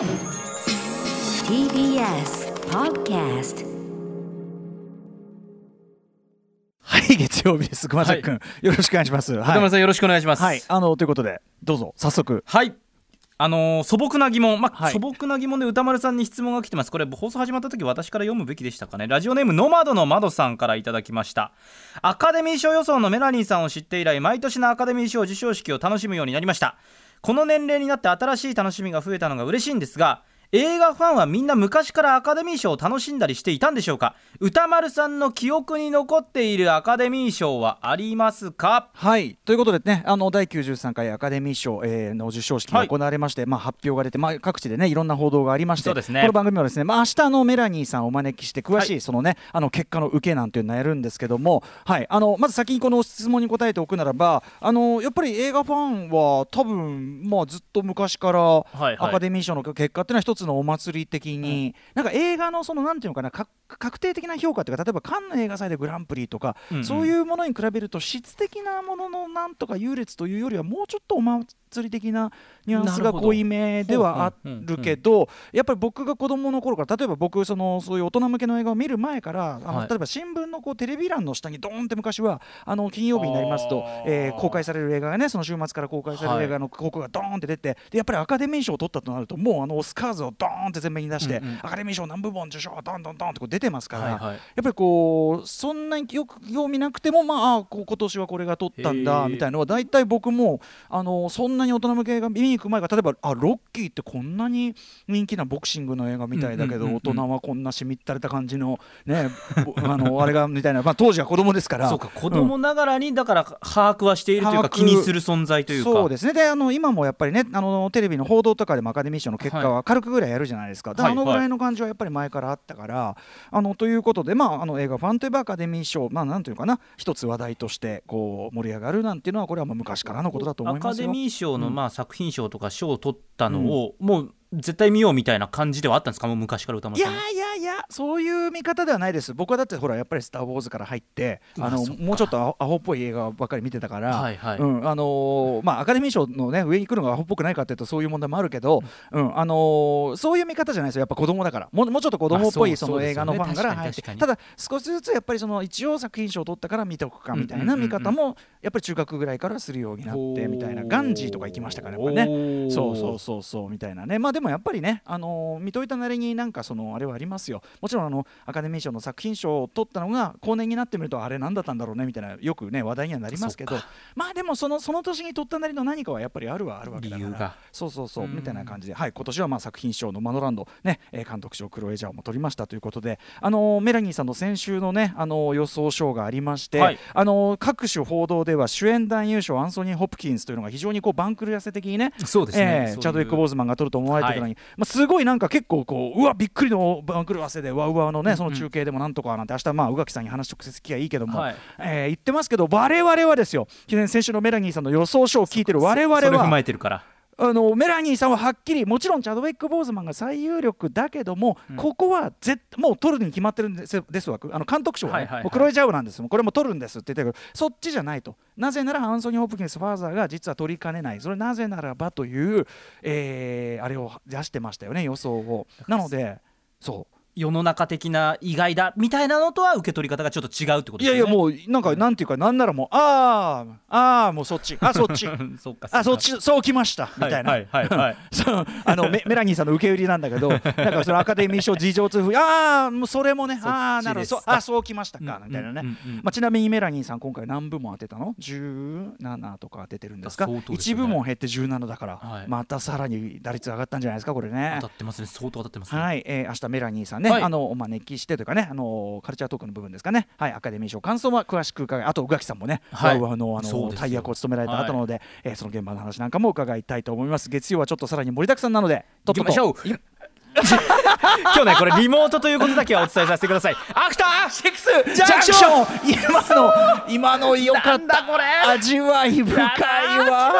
TBS Podcast はい、月曜日です。熊崎君、よろしくお願いします。はい歌丸さんよろしくお願いします。はい、あのということで、どうぞ早速。はい。あのー素朴な疑問、まあはい素朴な疑問で歌丸さんに質問が来てます。これ放送始まった時私から読むべきでしたかね。ラジオネームノマドの窓さんからいただきました。アカデミー賞予想のメラニーさんを知って以来、毎年のアカデミー賞授賞式を楽しむようになりました。この年齢になって新しい楽しみが増えたのが嬉しいんですが。映画ファンはみんな昔からアカデミー賞を楽しんだりしていたんでしょうか？歌丸さんの記憶に残っているアカデミー賞はありますか？はい、ということでね、あの第93回アカデミー賞、えーの授賞式が行われまして、まあ発表が出て、まあ各地でねいろんな報道がありまして、そうですね。この番組はですね、まあ明日のメラニーさんをお招きして詳しい、はいそのねあの結果の受けなんていうのをやるんですけども、はい、あのまず先にこの質問に答えておくならば、あのやっぱり映画ファンは多分まあずっと昔からいはい。アカデミー賞の結果っていうのは一つのお祭り的に、なんか映画のそのなんていうのかなか確定的な評価っていうか例えばカンヌ映画祭でグランプリとか、うんうん。そういうものに比べると質的なもののなんとか優劣というよりはもうちょっとお祭り的なニュアンスが濃いめではあるけどやっぱり僕が子供の頃から例えば僕そのそういう大人向けの映画を見る前からあの、はい。例えば新聞のこうテレビ欄の下にドーンって昔はあの金曜日になりますとえー公開される映画がねその週末から公開される映画の広告がドーンって出てでやっぱりアカデミー賞を取ったとなるともうあのオスカーズをドーンって前面に出して、うん。うんアカデミー賞何部門受賞ドンドンドンってこう出てますから。はいはい。やっぱりこうそんなによく興味なくてもまあ今年はこれが取ったんだみたいなのは大体僕もあのそんなに大人向け映画見に行く前から例えばあロッキーってこんなに人気なボクシングの映画みたいだけど、大人はこんなしみったれた感じのねぼ あのあれがみたいな、まあ、当時は子供ですから。そうか子供ながらにだから把握はしているというか気にする存在というか。そうですね。であの今もやっぱりねあのテレビの報道とかでもアカデミー賞の結果は軽くぐらいやるじゃないですか、ではいあのぐらいの感じはやっぱり前からあったから、あのということで、まあ、あの映画ファンといえばアカデミー賞、まあ、なんというかな一つ話題としてこう盛り上がるなんていうのはこれはもう昔からのことだと思いアカますよ。デミー賞のうん。まあ作品賞とか賞を取ったのをもう絶対見ようみたいな感じではあったんですか？もう昔から歌い丸さん。やいやいやそういう見方ではないです。僕はだってほらやっぱり「スター・ウォーズ」から入ってあのもうちょっとアホっぽい映画ばっかり見てたから、はいはい。うんあのーまあ、アカデミー賞の、ね、上に来るのがアホっぽくないかっていうとそういう問題もあるけど、うん。あのーそういう見方じゃないですよ。やっぱ子供だから。もうもうちょっと子供っぽいまあその映画のファンから。入ってただ少しずつやっぱりその一応作品賞を取ったから見ておくかみたいな見方もやっぱり中学ぐらいからするようになってみたいな。ガンジーとか行きましたからね。そうそうそうそうみたいなね。まあでもやっぱりね、あのー見といたなりになんかそのあれはありますよ。もちろんあのアカデミー賞の作品賞を取ったのが後年になってみるとあれ何だったんだろうねみたいなよくね話題にはなりますけど。まあでもそのその年に取ったなりの何かはやっぱりあるはあるわけだから。理由が。そうそうそううん。みたいな感じで。はい今年はまあ作品賞のマノランド。ね、えー監督賞クロエジャーも取りましたということで。あのーメラニーさんの先週のねあのー予想賞がありまして、はい。あのー各種報道では主演男優賞アンソニー・ホプキンスというのが非常にこう番狂わせ的にねそうですね。ええそういう。チャドウィック・ボーズマンが取ると思われてに、まあ、すごいなんか結構こううわびっくりの番狂わせでわうわのねその中継でもなんとかなんて明日まあ宇垣さんに話直接聞きゃいいけども、はい。えー言ってますけど我々はですよ先週のメラニーさんの予想書を聞いてる我々それ踏まはえてるからあのメラニーさんははっきりもちろんチャドウィック・ボーズマンが最有力だけども、うん。ここは絶もう取るに決まってるんですですわあの監督賞は,、ね。はいはいはい。クロエ・ジャウなんです。これも取るんですって言ってるけどそっちじゃないと。なぜならアンソニー・ホプキンスファーザーが実は取りかねない。それなぜならばという、えーあれを出してましたよね予想を。なのでそう世の中的な意外だみたいなのとは受け取り方がちょっと違うってことですよね。いやいやもうなんかなんていうかなんならもうあーあーもうそっち。あそっち。う んそあそっちそうきました。みたいな、はいはいはい。はい そうあのメメラニーさんの受け売りなんだけど、なんかそのアカデミー賞事情通風、ああ、もうそれもね、ああ、なるほど、そうあそうきましたか、みたいなね。うんうんうん。まあ、ちなみにメラニーさん、今回何部門当てたの ?17 とか当ててるんですか、ですよね。1部門減って17だから、はい。またさらに打率上がったんじゃないですか、これね。当た。ってますね。相当当たってますね。はい、えー、明日メラニーさんね、はいあのお招きしてというかね、あのカルチャートークの部分ですかね、はい、アカデミー賞感想は詳しく伺い、あと宇垣さんもね、はいワウワウのあの大役を務められた後なので、えーその現場の話なんかも伺いたいと思います。月曜はちょっとさらに盛りだくさんなので、とっとましょう今日ねこれリモートということだけはお伝えさせてくださいアフターシックスジジャンクシャンクションョン今の今の良かったこれ味わい深いわ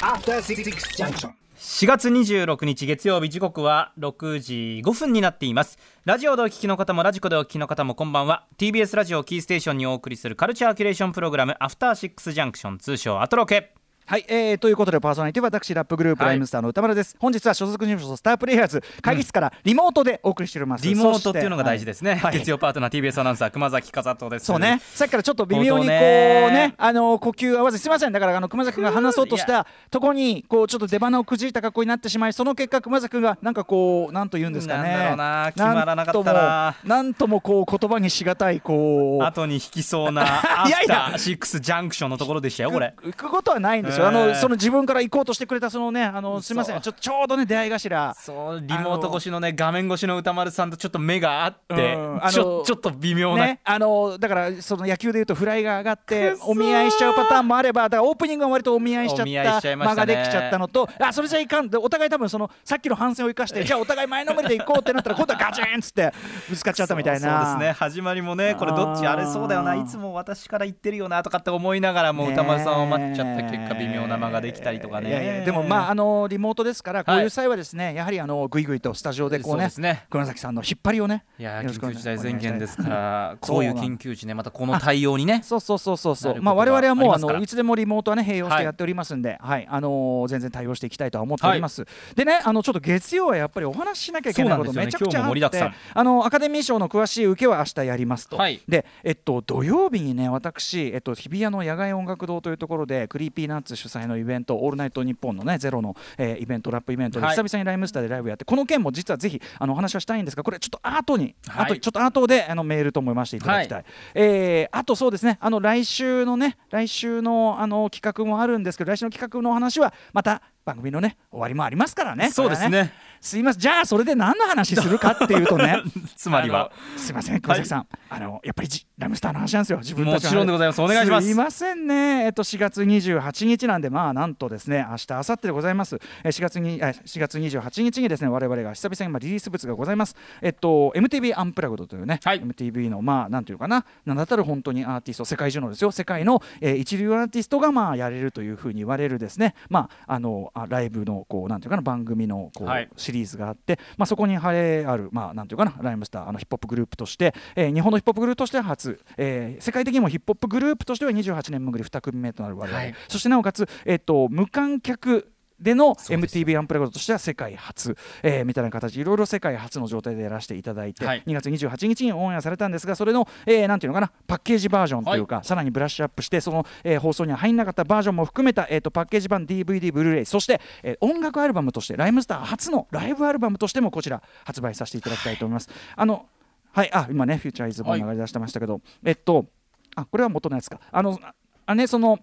After Six Junction. 4月26日月曜日時刻は6時5分になっています。ラジオでお聞きの方もラジコでお聞きの方もこんばんは。TBS ラジオキーステーションにお送りするカルチャーキュレーションプログラムアフターシックスジャンクション通称アトロク。はい、えー、ということでパーソナリティは私ラップグループ、はい。ライムスターの歌丸です。本日は所属事務所スタープレイヤーズ会議室からリモートでお送りしております、リモートっていうのが大事ですね、はい。月曜パートナー TBS アナウンサー熊崎和人です。そうね、さっきからちょっと微妙にこうねね。あの呼吸合わせすみません。だからあの熊崎君が話そうとしたとこにこうちょっと出花をくじいた格好になってしまいその結果熊崎君がなんかこうなんと言うんですかね。なんだろうな。決まらなかったな。なんともこう言葉にしがたいこう。後に引きそうなアいやいや。シックスジャンクションのところでしたよこれ。行くことはないんですよ、あえーのその自分から行こうとしてくれたそのねあのすみません。ちょちょうどね出会い頭。そうリモート越しのね画面越しの歌丸さんとちょっと目が合って、うん。あのちょちょっと微妙な、ね、あのだからその野球でいうとフライが上がってお見合いしちゃうパターンもあればだからオープニングは割とお見合いしちゃった間ができちゃったのとあそれじゃいかん。でお互い多分そのさっきの反省を生かして じゃあお互い前のめりで行こうってなったら今度はガチンっつってぶつかっちゃったみたいな。そうですね。始まりもねこれどっちあれそうだよな。いつも私から言ってるよなとかって思いながらもう歌丸さんを待っちゃった結果微妙な間ができたりとかね。でもまああのリモートですからこういう際はですね、やはりあのぐいぐいとスタジオでこうねそうですね熊崎さんの引っ張りをねいや緊急事態宣言ですからこういう緊急時ねまたこの対応にね。そうそうそうそうそう。まあ我々はもうあのいつでもリモートはね併用してやっておりますんで、はい、あのー全然対応していきたいとは思っております。でね、あのちょっと月曜はやっぱりお話ししなきゃいけないことめちゃくちゃあって今日も盛りだくさん、あのアカデミー賞の詳しい受けは明日やりますと。はい。で、えっと土曜日にね私えっと日比谷の野外音楽堂というところで Creepy Nuts 主催のイベントオールナイトニッポンのねゼロの、えーイベントラップイベントではい。久々に RHYMESTER でライブやって、この件も実はぜひあのお話はしたいんですがこれちょっと後に、はい。後にちょっと後であのメールと思いましていただきたい。えーあとそうですねあの来週のね来週のあの企画もあるんですけど来週の企画のお話はまた番組のね終わりもありますからね。そうですこれはね。すいません。じゃあそれで何の話するかっていうとね。つまりは。すいません熊崎さん、あのやっぱりじラムスターの話なんですよ。自分たちのもちろんでございます。お願いします。すいませんね。えっと4月28日なんでまあなんとですね明日明後日でございます。え4月にえ4月28日にですね我々が久々にまあリリース物がございます。えっと MTV アンプラグドというね、はい。MTV のまあなんていうかな。名だたる本当にアーティスト世界中のですよ。世界の、えー一流アーティストがまあやれるというふうに言われるですね。まああのあライブのこうなんていうかな番組のこう、はい。シリーズがあって、まあ、そこに晴れある、まあ、なんていうかなライムスターあのヒップホップグループとして、えー日本のヒップホップグループとしては初、えー世界的にもヒップホップグループとしては28年潜り2組目となる我々、はい。そしてなおかつ、えっと無観客での MTV アンプラグドとしては世界初、えーみたいな形いろいろ世界初の状態でやらせていただいて、はい。2月28日にオンエアされたんですがそれの、えーなんていうのかなパッケージバージョンというか、さらにブラッシュアップしてその、えー放送には入んなかったバージョンも含めた、えー、とパッケージ版 DVD ブルーレイそして、えー音楽アルバムとしてライムスター初のライブアルバムとしてもこちら発売させていただきたいと思います。あのはいあ今ねフューチャーイズも流れ出してましたけど、えっとあこれは元のやつか。あのああねその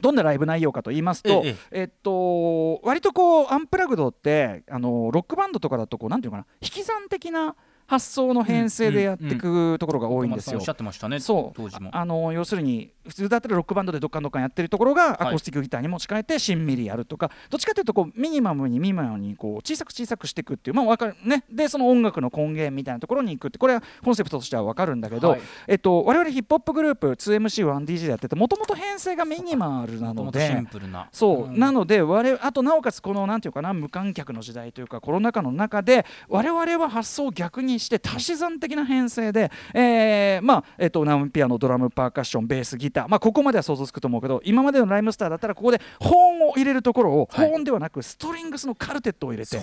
どんなライブ内容かと言いますと、えええっと、割とこうアンプラグドってあのロックバンドとかだとこうなんていうのかな引き算的な発想の編成でやっていくところが多いんですよ。おっ。しゃってましたね。そう。当時も。ああの要するに普通だったらロックバンドでどっかんどっかんやってるところがはい。アコースティックギターに持ち替えてしんみりやるとか、どっちかというとこうミニマムにミニマムにこう小さく小さくしていくっていうまあわかるね。でその音楽の根源みたいなところに行くってこれはコンセプトとしてはわかるんだけど、はい。えっと我々ヒップホップグループ 2MC1DJ でやっててもともと編成がミニマルなのでンプルな。そう、ん。なので我々あとなおかつこのなんていうかな無観客の時代というかコロナ禍の中で我々は発想を逆にして足し算的な編成で、えーまあえっと生ピアノドラムパーカッションベースギターまあここまでは想像つくと思うけど今までのライムスターだったらここで保音を入れるところを、はい。保音ではなくストリングスのカルテットを入れて。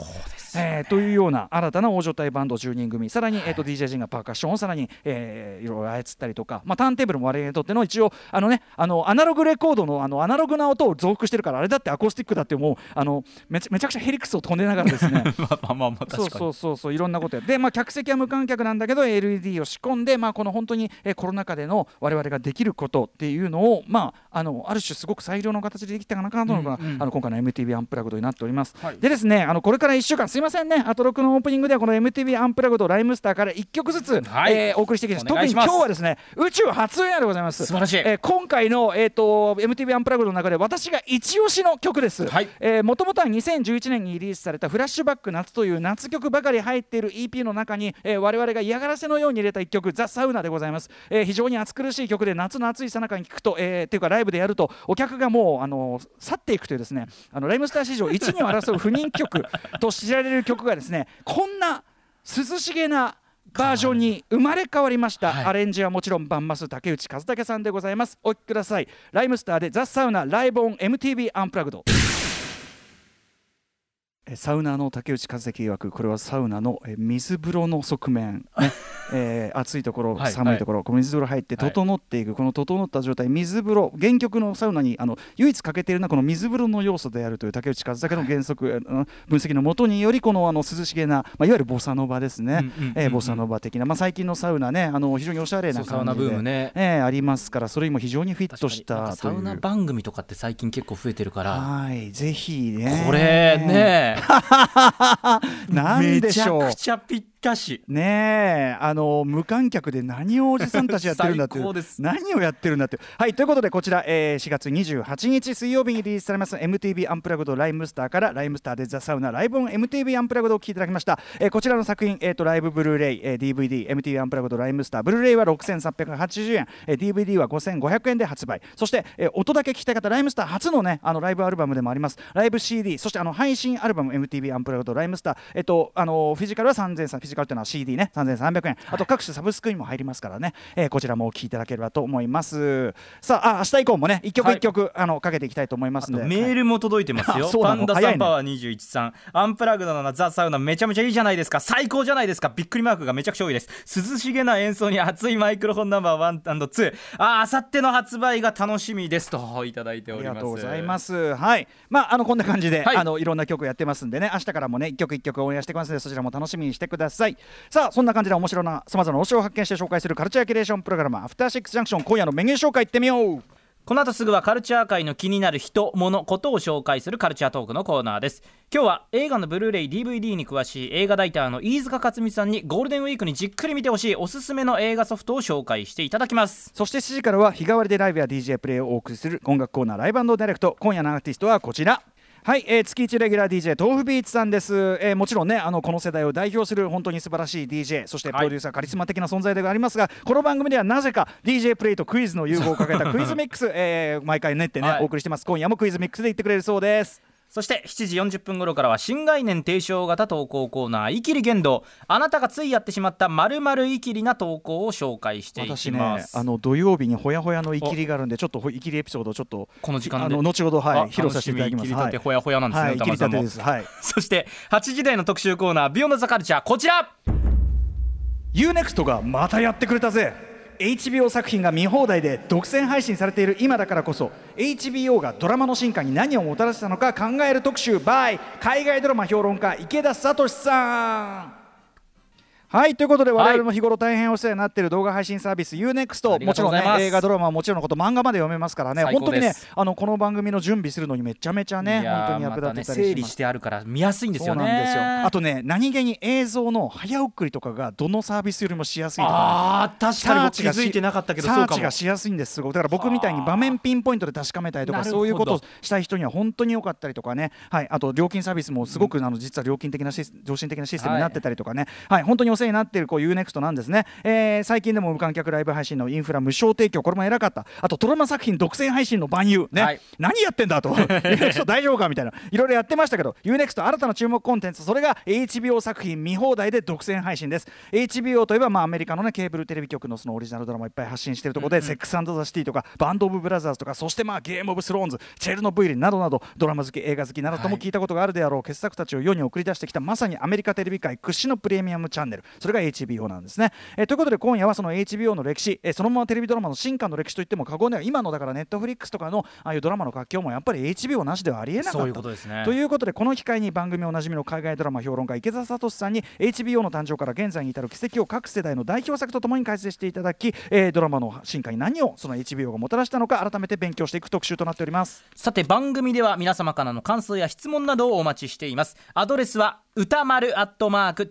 えーというような新たな大所帯バンド10人組さらに、えー、と DJ 陣がパーカッションをさらに、えーいろいろ操ったりとか、まあ、ターンテーブルも我々にとっての一応あの、ね、あのアナログレコードのあのアナログな音を増幅してるからあれだってアコースティックだってもうあのめちゃくちゃヘリクスを飛んでながらですね。まあまあまあそうそうそうそういろんなことやで、まあ、客席は無観客なんだけど LED を仕込んで、まあ、この本当に、えーコロナ禍での我々ができることっていうのを、まあ、あのある種すごく最良の形でできたかなというのが、うんうん。あの今回の MTV アンプラグドになっております、はい。でですねあのこれから1週間すいませんねアトロクのオープニングではこの MTV アンプラグドライムスターから1曲ずつ、はい。えーお送りしていきます。特に今日はですね宇宙初エアでございます。素晴らしい。えー今回の、えー、と MTV アンプラグドの中で私が一押しの曲です、はい。もともとは2011年にリリースされた「フラッシュバック夏」という夏曲ばかり入っている EP の中に、えー我々が嫌がらせのように入れた一曲「ザ・サウナ」でございます、えー非常に暑苦しい曲で夏の暑いさなかに聴くと、えーっていうかライブでやるとお客がもうあの去っていくというですねあのライムスター史上一にを争う不人気曲 と知られる曲がですねこんな涼しげなバージョンに生まれ変わりました、はい。アレンジはもちろんバンマス竹内和武さんでございます。お聴きください。ライムスターでザ・サウナライブオン MTV アンプラグド。えサウナーの竹内和樹曰くこれはサウナのえ水風呂の側面、ね えー暑いところはい寒いところ、この水風呂入ってはい。整っていく、この整った状態水風呂原曲のサウナにあの唯一欠けているのはこの水風呂の要素であるという竹内和武の原則、えー分析のもとによりこのあの涼しげな、まあ、いわゆるボサノバですね、えーボサノバ的な、まあ、最近のサウナねあの非常におしゃれな感じでそうサウナブームね。えーありますからそれにも非常にフィットしたサウナ番組とかって最近結構増えてるから。はいぜひね。これね なんでしょう。めちゃくちゃぴったし。ねえあの無観客で何をおじさんたちやってるんだっていう。最高です。何をやってるんだってはいということでこちら、えー4月28日水曜日にリリースされます MTV アンプラグドライムスターからライムスターでザ・サウナライブオン MTV アンプラグドを聴いていただきました、えーこちらの作品、えー、とライブブルーレイ、えー DVD MTV アンプラグドライムスターブルーレイは6380円、えー DVD は5500円で発売。そして、えー音だけ聴きたい方ライムスター初のねあのライブアルバムでもあります。ライブ CD そしてあの配信アルバム MTV アンプラグドライムスターえっ、とあのフィジカルは3300フィジカルっていうのは CD ね3300円。あと各種サブスクにも入りますからね、えーこちらもお聴きいただければと思います。さああ明日以降もね一曲一曲、あのかけていきたいと思いますんで。メールも届いてますよ、あ そうなパンダの早いね。さんパワー21さん、アンプラグドのザ・サウナめちゃめちゃいいじゃないですか。最高じゃないですか。びっくりマークがめちゃくちゃ多いです。涼しげな演奏に熱いマイクロフォンナンバー 1&2 ああさっての発売が楽しみですといただいております。ありがとうございます。はい、まああのこんな感じで、はい。い、あのいろんな曲やってますんでね、明日からもね一曲一曲応援してますので、そちらも楽しみにしてください。さあそんな感じで面白なさまざまな推しを発見して紹介するカルチャーキュレーションプログラムアフターシックスジャンクション今夜のメニュー紹介いってみよう。この後すぐはカルチャー界の気になる人物ことを紹介するカルチャートークのコーナーです。今日は映画のブルーレイ DVD に詳しい映画ライターの飯塚克味さんにゴールデンウィークにじっくり見てほしいおすすめの映画ソフトを紹介していただきます。そして7時からは日替わりでライブや DJ プレイをお送りする音楽コーナーライブダイレクト。今夜のアーティストはこちらはい、えー月1レギュラー DJ tofubeats さんです、えーもちろんねあのこの世代を代表する本当に素晴らしい DJ そしてプロデューサー、カリスマ的な存在ではありますがこの番組ではなぜか DJ プレイとクイズの融合をかけたクイズミックス、えー毎回練ってね、はい。お送りしてます。今夜もクイズミックスで言ってくれるそうですそして7時40分頃からは新概念提唱型投稿コーナー「イキリ言動」あなたがついやってしまったまるまるイキリな投稿を紹介していきます、あの土曜日にほやほやのイキリがあるんでちょっとほイキリエピソードをちょっとこの時間で。後ほどはあい披露させていただきます。楽しみ切り立てほやほやなんですね、はい、はい、はい。そして8時台の特集コーナー「ビヨンドザカルチャーこちら。UNEXT がまたやってくれたぜ HBO 作品が見放題で独占配信されている今だからこそ HBO がドラマの進化に何をもたらしたのか考える特集 by 海外ドラマ評論家池田聡さん。はいということで我々も日頃大変お世話になっている動画配信サービス UNEXT、もちろんね映画ドラマはもちろんのこと漫画まで読めますからね最本当にねあのこの番組の準備するのにめちゃめちゃね本当に役立てたりします、ね整理してあるから見やすいんですよね。あとね何気に映像の早送りとかがどのサービスよりもしやすいとかね。あー確かに僕気づいてなかったけどサーチがしやすいんです。すごい。だから僕みたいに場面ピンポイントで確かめたいとかそういうことをしたい人には本当に良かったりとかね。はい。あと料金サービスもすごく、あの実は料金的なシス良心的なシステムになってたりとかね。はい、本当にお世話になっているこう UNEXT なんですね、えー最近でも無観客ライブ配信のインフラ無償提供。これも偉かった。あとドラマ作品独占配信の万有。ね、はい。何やってんだと。UNEXT 大丈夫かみたいな。いろいろやってましたけど UNEXT 新たな注目コンテンツ。それが HBO 作品見放題で独占配信です。HBO といえばまあアメリカのねケーブルテレビ局のそのオリジナルドラマをいっぱい発信しているところで、セックスザ・シティとかバンド・オブ・ブラザーズとかそしてまあゲーム・オブ・スローンズチェルノブイリなどなどドラマ好き映画好きなどとも聞いたことがあるであろう傑作たちを世に送り出してきたまさにアメリカテレビ界屈指のプレミアムチャンネルそれが HBO なんですね、えーということで今夜はその HBO の歴史、えーそのままテレビドラマの進化の歴史といっても過言では今のだからネットフリックスとかのああいうドラマの活況もやっぱり HBO なしではありえなかった。そういうことですね。ということでこの機会に番組おなじみの海外ドラマ評論家池田聡さんに HBO の誕生から現在に至る奇跡を各世代の代表作とともに解説していただき、えードラマの進化に何をその HBO がもたらしたのか改めて勉強していく特集となっております。さて番組では皆様からの感想や質問などをお待ちしています。アドレスは歌丸アットマーク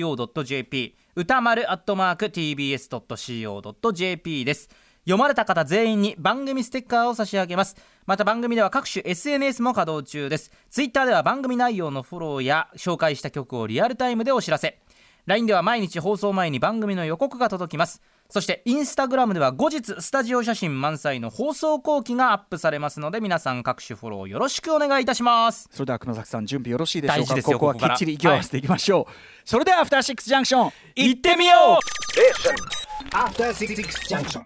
TBS.CO.JP 歌丸アットマーク TBS.CO.JP です。読まれた方全員に番組ステッカーを差し上げます。また番組では各種 SNS も稼働中です。ツイッターでは番組内容のフォローや紹介した曲をリアルタイムでお知らせ。LINE では毎日放送前に番組の予告が届きます。そしてインスタグラムでは後日スタジオ写真満載の放送後期がアップされますので皆さん各種フォローよろしくお願いいたします。それでは熊崎さん準備よろしいでしょう大事かここはきですよここから。っちり息を合わせていきましょう、それではアフターシックスジャンクション行ってみよう。After Six Junction.